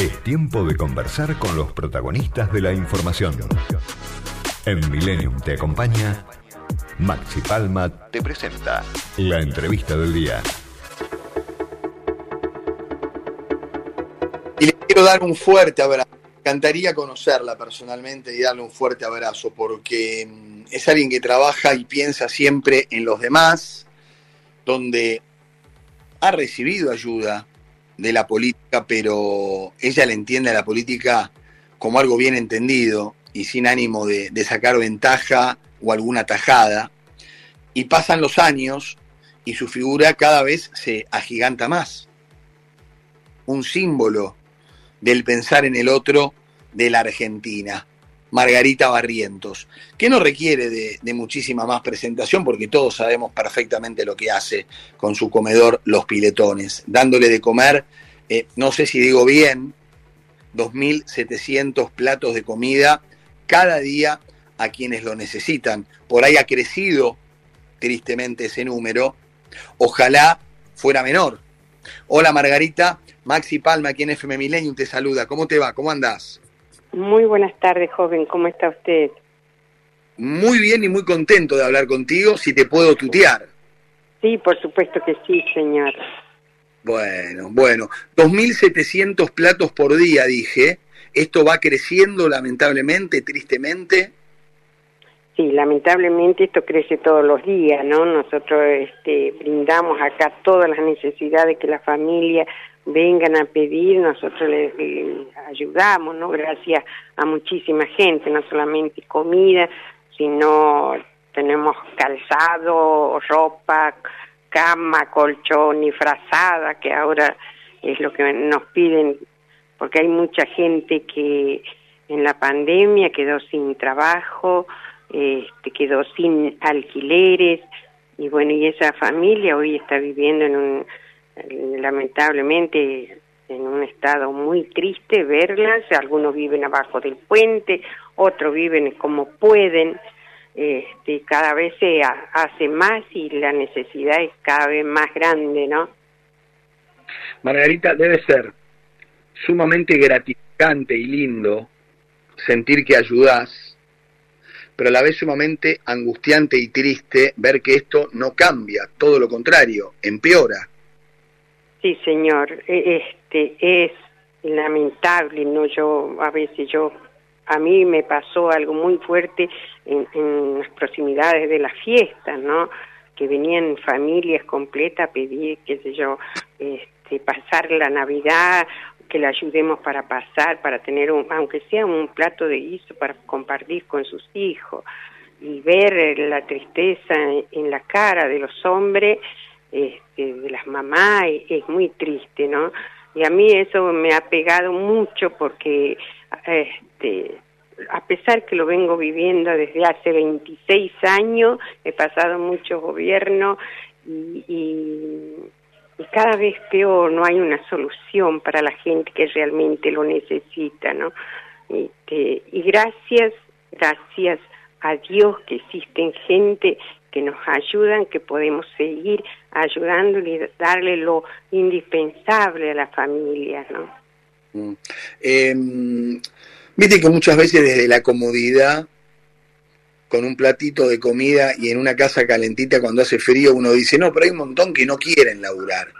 Es tiempo de conversar con los protagonistas de la información. En Millennium te acompaña Maxi Palma te presenta la entrevista del día. Y le quiero dar un fuerte abrazo. Encantaría conocerla personalmente y darle un fuerte abrazo porque mm, es alguien que trabaja y piensa siempre en los demás, donde ha recibido ayuda de la política, pero ella le entiende a la política como algo bien entendido y sin ánimo de, de sacar ventaja o alguna tajada. Y pasan los años y su figura cada vez se agiganta más. Un símbolo del pensar en el otro de la Argentina. Margarita Barrientos, que no requiere de, muchísima más presentación porque todos sabemos perfectamente lo que hace con su comedor Los Piletones, dándole de comer, eh, no sé si digo bien, 2.700 platos de comida cada día a quienes lo necesitan. Por ahí ha crecido tristemente ese número, ojalá fuera menor. Hola Margarita, Maxi Palma aquí en FM Millennium te saluda, ¿cómo te va? ¿Cómo andás? Muy buenas tardes, joven. ¿Cómo está usted? Muy bien y muy contento de hablar contigo. Si te puedo tutear. Sí, por supuesto que sí, señor. Bueno, bueno. 2.700 platos por día, dije. ¿Esto va creciendo lamentablemente, tristemente? Sí, lamentablemente esto crece todos los días, ¿no? Nosotros este, brindamos acá todas las necesidades que la familia vengan a pedir, nosotros les, ayudamos, ¿no? Gracias a muchísima gente, no solamente comida, sino tenemos calzado, ropa, cama, colchón y frazada, que ahora es lo que nos piden, porque hay mucha gente que en la pandemia quedó sin trabajo, este, quedó sin alquileres, y bueno, y esa familia hoy está viviendo en un lamentablemente en un estado muy triste verlas, algunos viven abajo del puente, otros viven como pueden, este, cada vez se hace más y la necesidad es cada vez más grande, ¿no? Margarita, debe ser sumamente gratificante y lindo sentir que ayudás, pero a la vez sumamente angustiante y triste ver que esto no cambia, todo lo contrario, empeora. Sí, señor. E, este es lamentable, no yo a veces yo a mí me pasó algo muy fuerte en, las proximidades de las fiestas, ¿no? Que venían familias completas a pedir, qué sé yo, este, pasar la Navidad, que la ayudemos para pasar, para tener un, aunque sea un plato de guiso para compartir con sus hijos y ver la tristeza en la cara de los hombres este, de las mamás es muy triste, ¿no? Y a mí eso me ha pegado mucho porque, este, a pesar que lo vengo viviendo desde hace 26 años, he pasado muchos gobiernos y, y, cada vez peor, no hay una solución para la gente que realmente lo necesita, ¿no? Este, y gracias, gracias a Dios que existen gente que nos ayudan, que podemos seguir ayudándole y darle lo indispensable a la familia, ¿no? Mm. Em, viste que muchas veces desde la comodidad, con un platito de comida y en una casa calentita cuando hace frío, uno dice, no, pero hay un montón que no quieren laburar.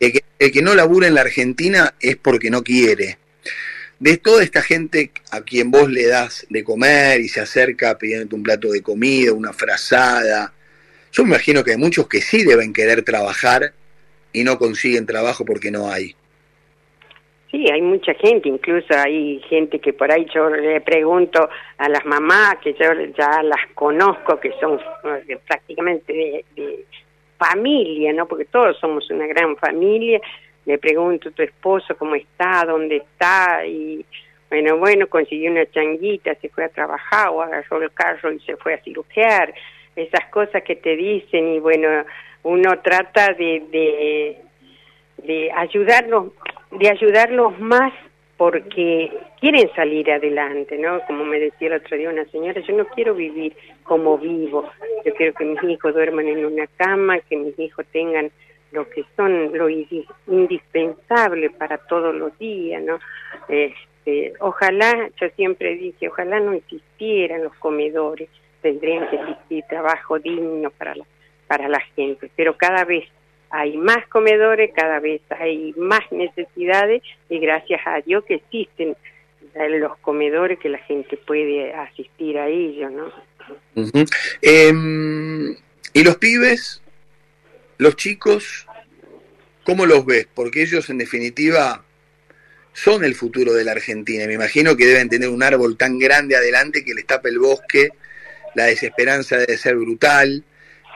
El que, el que no labura en la Argentina es porque no quiere de toda esta gente a quien vos le das de comer y se acerca pidiéndote un plato de comida, una frazada, yo me imagino que hay muchos que sí deben querer trabajar y no consiguen trabajo porque no hay. Sí, hay mucha gente, incluso hay gente que por ahí yo le pregunto a las mamás, que yo ya las conozco, que son eh, prácticamente de, de familia, ¿no? Porque todos somos una gran familia, le pregunto tu esposo cómo está, dónde está y bueno, bueno, consiguió una changuita, se fue a trabajar o agarró el carro y se fue a cirugiar, esas cosas que te dicen y bueno, uno trata de, de, de ayudarlos, de ayudarlos más porque quieren salir adelante, ¿no? Como me decía el otro día una señora, yo no quiero vivir como vivo, yo quiero que mis hijos duerman en una cama, que mis hijos tengan lo que son lo indispensable para todos los días, ¿no? Este, ojalá, yo siempre dije, ojalá no existieran los comedores, tendrían que existir trabajo digno para la, para la gente, pero cada vez hay más comedores, cada vez hay más necesidades y gracias a Dios que existen los comedores que la gente puede asistir a ellos, ¿no? Em, ¿Y los pibes, los chicos, cómo los ves? Porque ellos en definitiva son el futuro de la Argentina. Me imagino que deben tener un árbol tan grande adelante que les tape el bosque, la desesperanza debe ser brutal.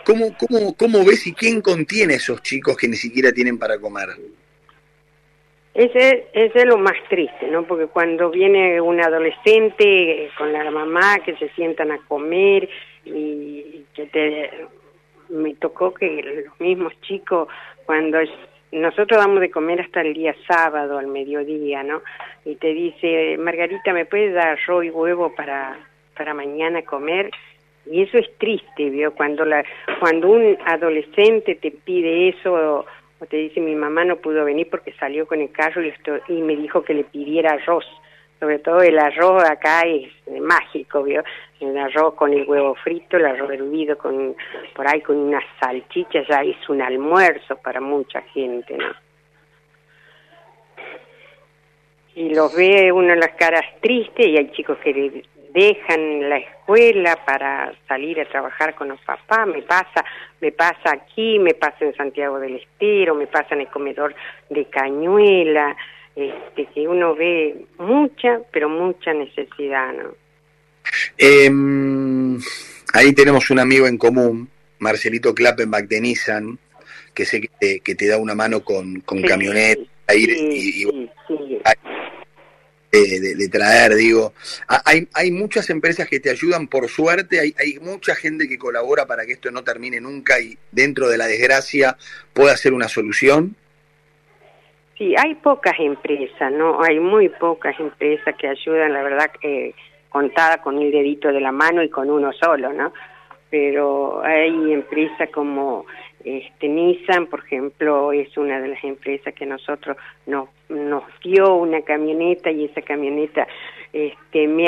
¿Cómo, cómo, cómo ves y quién contiene esos chicos que ni siquiera tienen para comer? Ese, ese es lo más triste, ¿no? Porque cuando viene un adolescente con la mamá que se sientan a comer y que te me tocó que los mismos chicos cuando nosotros damos de comer hasta el día sábado al mediodía, ¿no? Y te dice, Margarita, ¿me puedes dar arroz y huevo para para mañana comer? Y eso es triste, ¿vio? Cuando la cuando un adolescente te pide eso o te dice mi mamá no pudo venir porque salió con el carro y, y me dijo que le pidiera arroz. Sobre todo el arroz acá es mágico, ¿vio? El arroz con el huevo frito, el arroz hervido con, por ahí con unas salchichas, ya es un almuerzo para mucha gente, ¿no? Y los ve uno las caras tristes y hay chicos que dejan la escuela para salir a trabajar con los papás, me pasa, me pasa aquí, me pasa en Santiago del Estero, me pasa en el comedor de Cañuela, este, que uno ve mucha, pero mucha necesidad, ¿no? Em, ahí tenemos un amigo en común, Marcelito Klappenbach de Nissan, que sé que te, da una mano con, con camioneta, ir y, de, traer, digo. Hay, hay muchas empresas que te ayudan, por suerte, hay, hay mucha gente que colabora para que esto no termine nunca y dentro de la desgracia pueda ser una solución. Sí, hay pocas empresas, ¿no? Hay muy pocas empresas que ayudan, la verdad, que contada con el dedito de la mano y con uno solo, ¿no? Pero hay empresas como este, Nissan, por ejemplo, es una de las empresas que nosotros nos, nos dio una camioneta y esa camioneta, este, me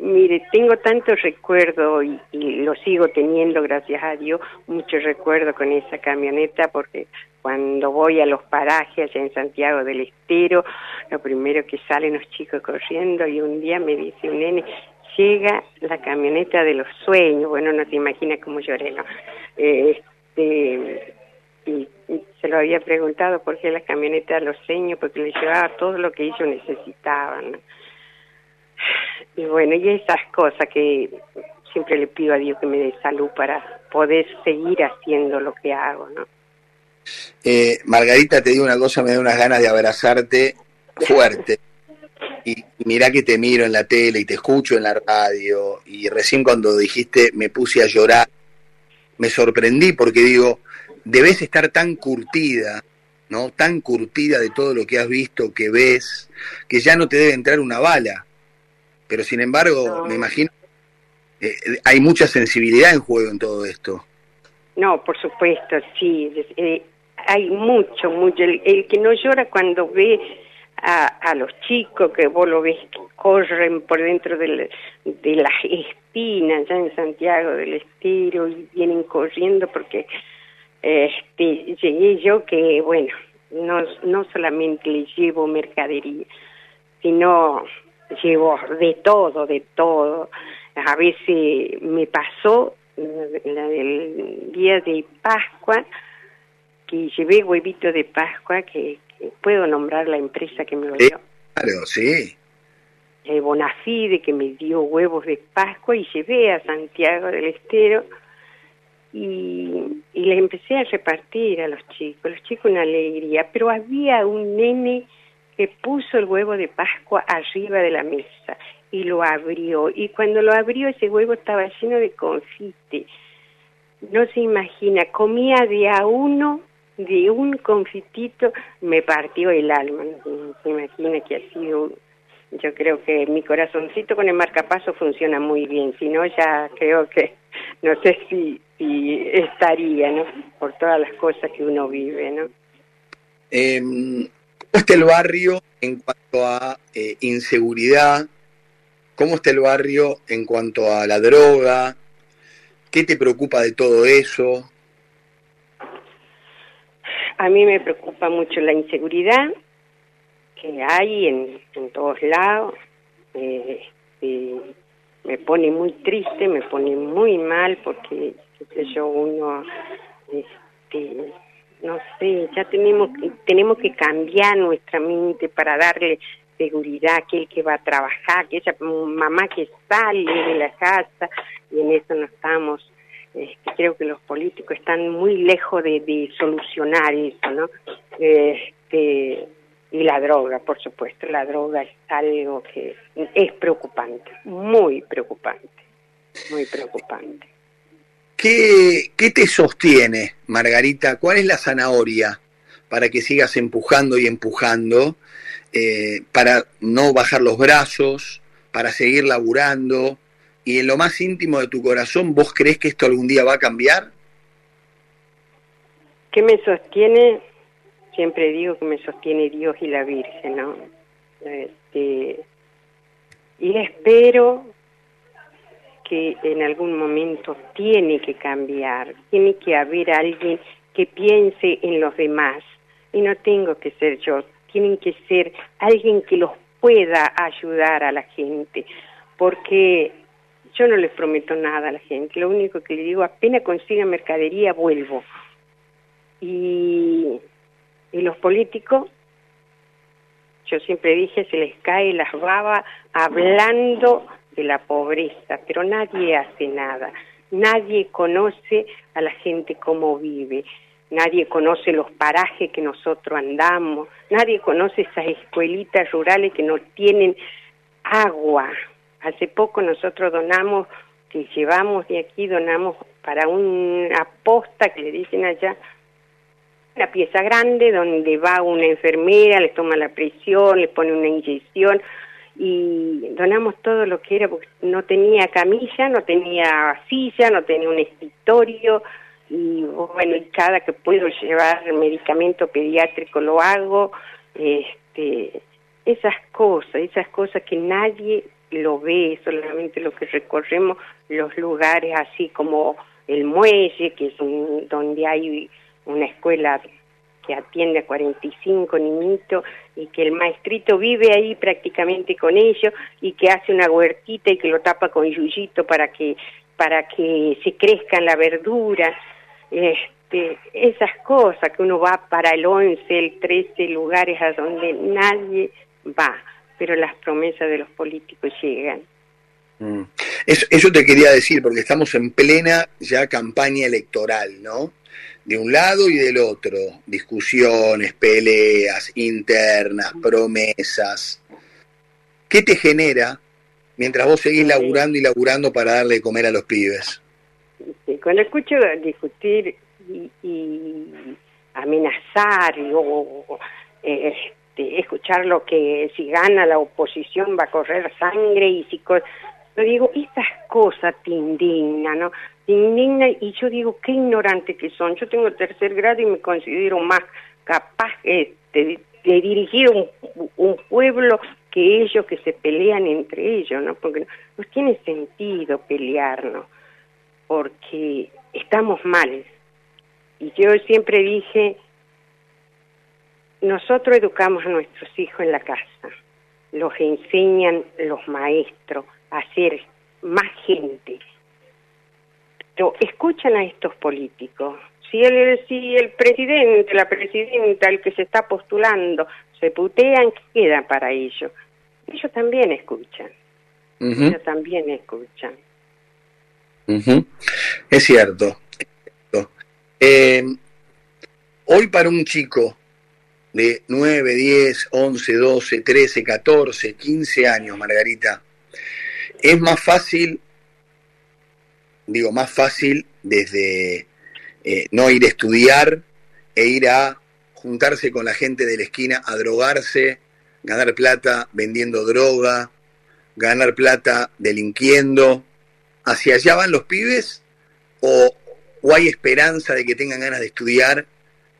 mire, tengo tantos recuerdos y, lo sigo teniendo, gracias a Dios, muchos recuerdos con esa camioneta porque cuando voy a los parajes allá en Santiago del Estero, lo primero que salen los chicos corriendo y un día me dice un nene, llega la camioneta de los sueños, bueno, no te imaginas cómo lloré, ¿no? Eh, este, y, se lo había preguntado por qué la camioneta los seños, porque le llevaba todo lo que ellos necesitaban. Y bueno, y esas cosas que siempre le pido a Dios que me dé salud para poder seguir haciendo lo que hago, ¿no? Eh, Margarita, te digo una cosa, me da unas ganas de abrazarte fuerte. Y mirá que te miro en la tele y te escucho en la radio. Y recién cuando dijiste me puse a llorar me sorprendí porque digo, debes estar tan curtida, ¿no? Tan curtida de todo lo que has visto, que ves, que ya no te debe entrar una bala. Pero sin embargo, me imagino, eh, hay mucha sensibilidad en juego en todo esto. No, por supuesto, sí. Eh, hay mucho, mucho. El, que no llora cuando ve a, a, los chicos que vos lo ves que corren por dentro de, de las ya en Santiago del Estero y vienen corriendo porque este llegué yo que bueno no no solamente le llevo mercadería sino llevo de todo de todo. A veces me pasó el día de Pascua que llevé huevito de Pascua que, puedo nombrar la empresa que me lo dio claro sí. Eh, Bonafide que me dio huevos de Pascua y llevé a Santiago del Estero y, y le empecé a repartir a los chicos, los chicos una alegría, pero había un nene que puso el huevo de Pascua arriba de la mesa y lo abrió. Y cuando lo abrió ese huevo estaba lleno de confite. No se imagina, comía de a uno, de un confitito, me partió el alma, no se imagina que ha sido yo creo que mi corazoncito con el marcapaso funciona muy bien, si no ya creo que no sé si si estaría, ¿no? Por todas las cosas que uno vive, ¿no? ¿Cómo está el barrio en cuanto a eh, inseguridad? ¿Cómo está el barrio en cuanto a la droga? ¿Qué te preocupa de todo eso? A mí me preocupa mucho la inseguridad que hay en, todos lados. Eh, eh, me pone muy triste, me pone muy mal porque yo, uno, este, no sé, ya tenemos, tenemos que cambiar nuestra mente para darle seguridad a aquel que va a trabajar, que esa mamá que sale de la casa y en eso no estamos. Este, creo que los políticos están muy lejos de, solucionar eso, ¿no? Este, y la droga, por supuesto, la droga es algo que es preocupante, muy preocupante, muy preocupante. ¿Qué, ¿Qué te sostiene, Margarita? ¿Cuál es la zanahoria para que sigas empujando y empujando, eh, para no bajar los brazos, para seguir laburando? Y en lo más íntimo de tu corazón, ¿vos crees que esto algún día va a cambiar? ¿Qué me sostiene? Siempre digo que me sostiene Dios y la Virgen, ¿no? Este, y espero que en algún momento tiene que cambiar, tiene que haber alguien que piense en los demás. Y no tengo que ser yo, tienen que ser alguien que los pueda ayudar a la gente, porque yo no les prometo nada a la gente, lo único que le digo, apenas consiga mercadería, vuelvo. Y, y los políticos, yo siempre dije, se les cae las babas hablando de la pobreza, pero nadie hace nada. Nadie conoce a la gente cómo vive, nadie conoce los parajes que nosotros andamos, nadie conoce esas escuelitas rurales que no tienen agua. Hace poco nosotros donamos, que llevamos de aquí, donamos para una posta que le dicen allá, una pieza grande donde va una enfermera, le toma la presión, le pone una inyección, y donamos todo lo que era, porque no tenía camilla, no tenía silla, no tenía un escritorio, y bueno, y cada que puedo llevar medicamento pediátrico lo hago, este, esas cosas, esas cosas que nadie lo ve, solamente lo que recorremos los lugares así como el muelle, que es un, donde hay una escuela que atiende a 45 niñitos y que el maestrito vive ahí prácticamente con ellos y que hace una huertita y que lo tapa con yuyito para que para que se crezcan la verdura, este, esas cosas que uno va para el 11, el 13 lugares a donde nadie va, pero las promesas de los políticos llegan. Mm. Eso, eso te quería decir, porque estamos en plena ya campaña electoral, ¿no? de un lado y del otro, discusiones, peleas internas, promesas. ¿Qué te genera mientras vos seguís laburando y laburando para darle de comer a los pibes? cuando escucho discutir y, amenazar o este, escuchar lo que si gana la oposición va a correr sangre y si yo digo, estas cosas te indignan, ¿no? Te indigna y yo digo, qué ignorante que son. Yo tengo tercer grado y me considero más capaz de, dirigir un, pueblo que ellos que se pelean entre ellos, ¿no? Porque no, no tiene sentido pelearnos, porque estamos mal. Y yo siempre dije, nosotros educamos a nuestros hijos en la casa, los enseñan los maestros, hacer más gente. Pero escuchan a estos políticos. Si el, si el presidente, la presidenta, el que se está postulando, se putean, ¿qué queda para ellos? Ellos también escuchan. Ellos también escuchan. Es cierto. Eh, hoy para un chico de 9, 10, 11, 12, 13, 14, 15 años, Margarita, es más fácil, digo, más fácil desde eh, no ir a estudiar e ir a juntarse con la gente de la esquina a drogarse, ganar plata vendiendo droga, ganar plata delinquiendo. ¿Hacia allá van los pibes? ¿O, o hay esperanza de que tengan ganas de estudiar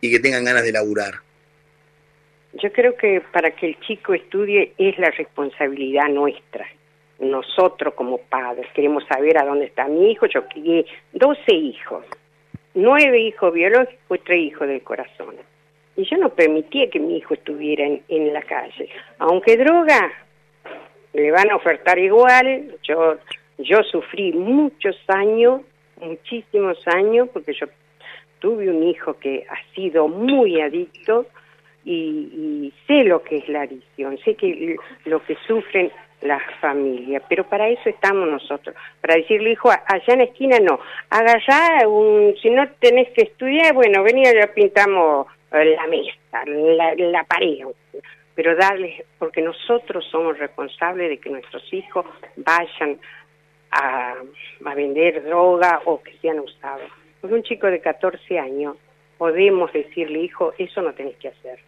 y que tengan ganas de laburar? Yo creo que para que el chico estudie es la responsabilidad nuestra. Nosotros como padres queremos saber a dónde está mi hijo. Yo crié 12 hijos, nueve hijos biológicos y tres hijos del corazón. Y yo no permitía que mi hijo estuviera en, en la calle. Aunque droga, le van a ofertar igual. Yo, yo sufrí muchos años, muchísimos años, porque yo tuve un hijo que ha sido muy adicto y, sé lo que es la adicción, sé que lo que sufren las familias, pero para eso estamos nosotros, para decirle, hijo, allá en la esquina no, ya, un, si no tenés que estudiar, bueno, venía ya pintamos la mesa, la, la pared, pero darles, porque nosotros somos responsables de que nuestros hijos vayan a, a vender droga o que sean usados. Un chico de 14 años podemos decirle, hijo, eso no tenés que hacer.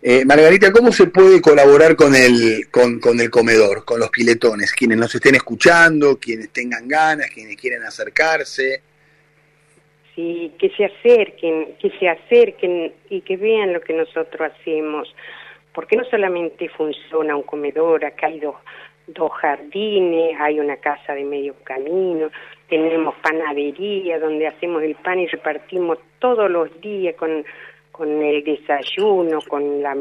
Eh, Margarita, ¿cómo se puede colaborar con el, con, con, el comedor, con los piletones? Quienes nos estén escuchando, quienes tengan ganas, quienes quieran acercarse. Sí, que se acerquen, que se acerquen y que vean lo que nosotros hacemos. Porque no solamente funciona un comedor, acá hay dos, dos jardines, hay una casa de medio camino, tenemos panadería donde hacemos el pan y repartimos todos los días con con el desayuno, con la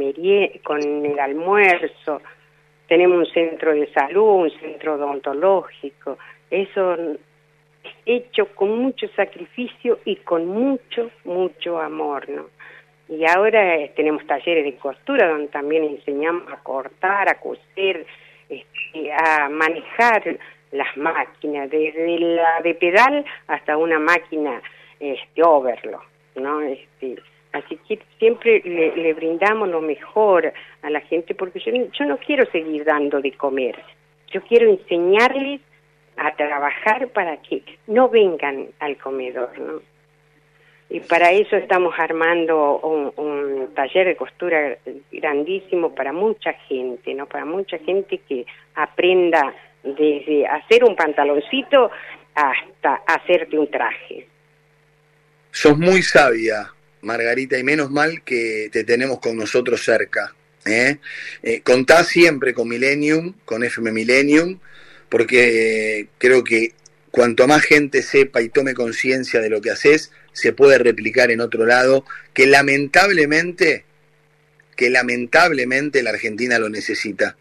con el almuerzo. Tenemos un centro de salud, un centro odontológico. Eso hecho con mucho sacrificio y con mucho, mucho amor, ¿no? Y ahora eh, tenemos talleres de costura donde también enseñamos a cortar, a coser, este, a manejar las máquinas, desde la de pedal hasta una máquina este, overlock, ¿no? Este, Así que siempre le, brindamos lo mejor a la gente porque yo, no quiero seguir dando de comer. Yo quiero enseñarles a trabajar para que no vengan al comedor, ¿no? Y para eso estamos armando un, un, taller de costura grandísimo para mucha gente, ¿no? Para mucha gente que aprenda desde hacer un pantaloncito hasta hacerte un traje. Sos muy sabia, Margarita, y menos mal que te tenemos con nosotros cerca. ¿eh? Eh, contá siempre con Millennium, con FM Millennium, porque creo que cuanto más gente sepa y tome conciencia de lo que haces, se puede replicar en otro lado, que lamentablemente, que lamentablemente la Argentina lo necesita.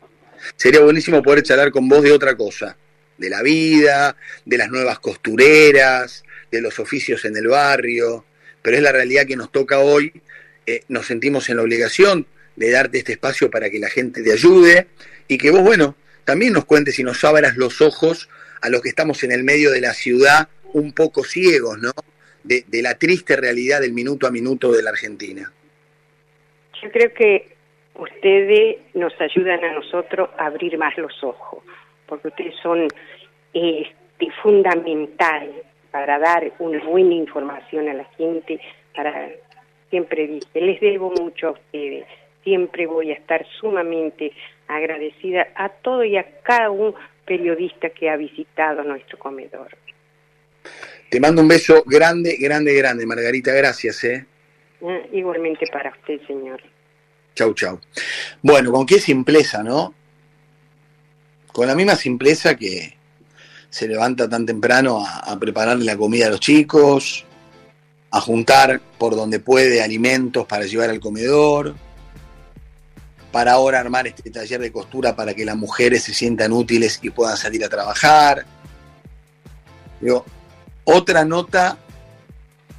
Sería buenísimo poder charlar con vos de otra cosa, de la vida, de las nuevas costureras, de los oficios en el barrio, pero es la realidad que nos toca hoy. Eh, nos sentimos en la obligación de darte este espacio para que la gente te ayude y que vos, bueno, también nos cuentes y nos abras los ojos a los que estamos en el medio de la ciudad un poco ciegos, ¿no? De, la triste realidad del minuto a minuto de la Argentina. Yo creo que ustedes nos ayudan a nosotros a abrir más los ojos, porque ustedes son este, fundamental para dar una buena información a la gente, para siempre dije, les debo mucho a ustedes, siempre voy a estar sumamente agradecida a todo y a cada un periodista que ha visitado nuestro comedor. Te mando un beso grande, grande, grande, Margarita, gracias. ¿eh? Ah, igualmente para usted, señor. Chau, chau. Bueno, con qué simpleza, ¿no? Con la misma simpleza que, se levanta tan temprano a, prepararle la comida a los chicos, a juntar por donde puede alimentos para llevar al comedor, para ahora armar este taller de costura para que las mujeres se sientan útiles y puedan salir a trabajar. otra nota,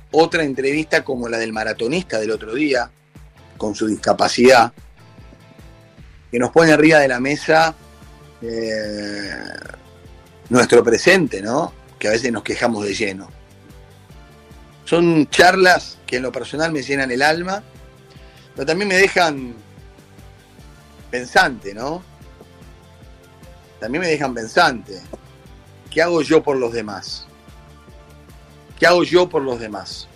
otra entrevista como la del maratonista del otro día, con su discapacidad, que nos pone arriba de la mesa eh, nuestro presente, ¿no? Que a veces nos quejamos de lleno. Son charlas que en lo personal me llenan el alma, pero también me dejan pensante, ¿no? También me dejan pensante. ¿Qué hago yo por los demás? ¿Qué hago yo por los demás?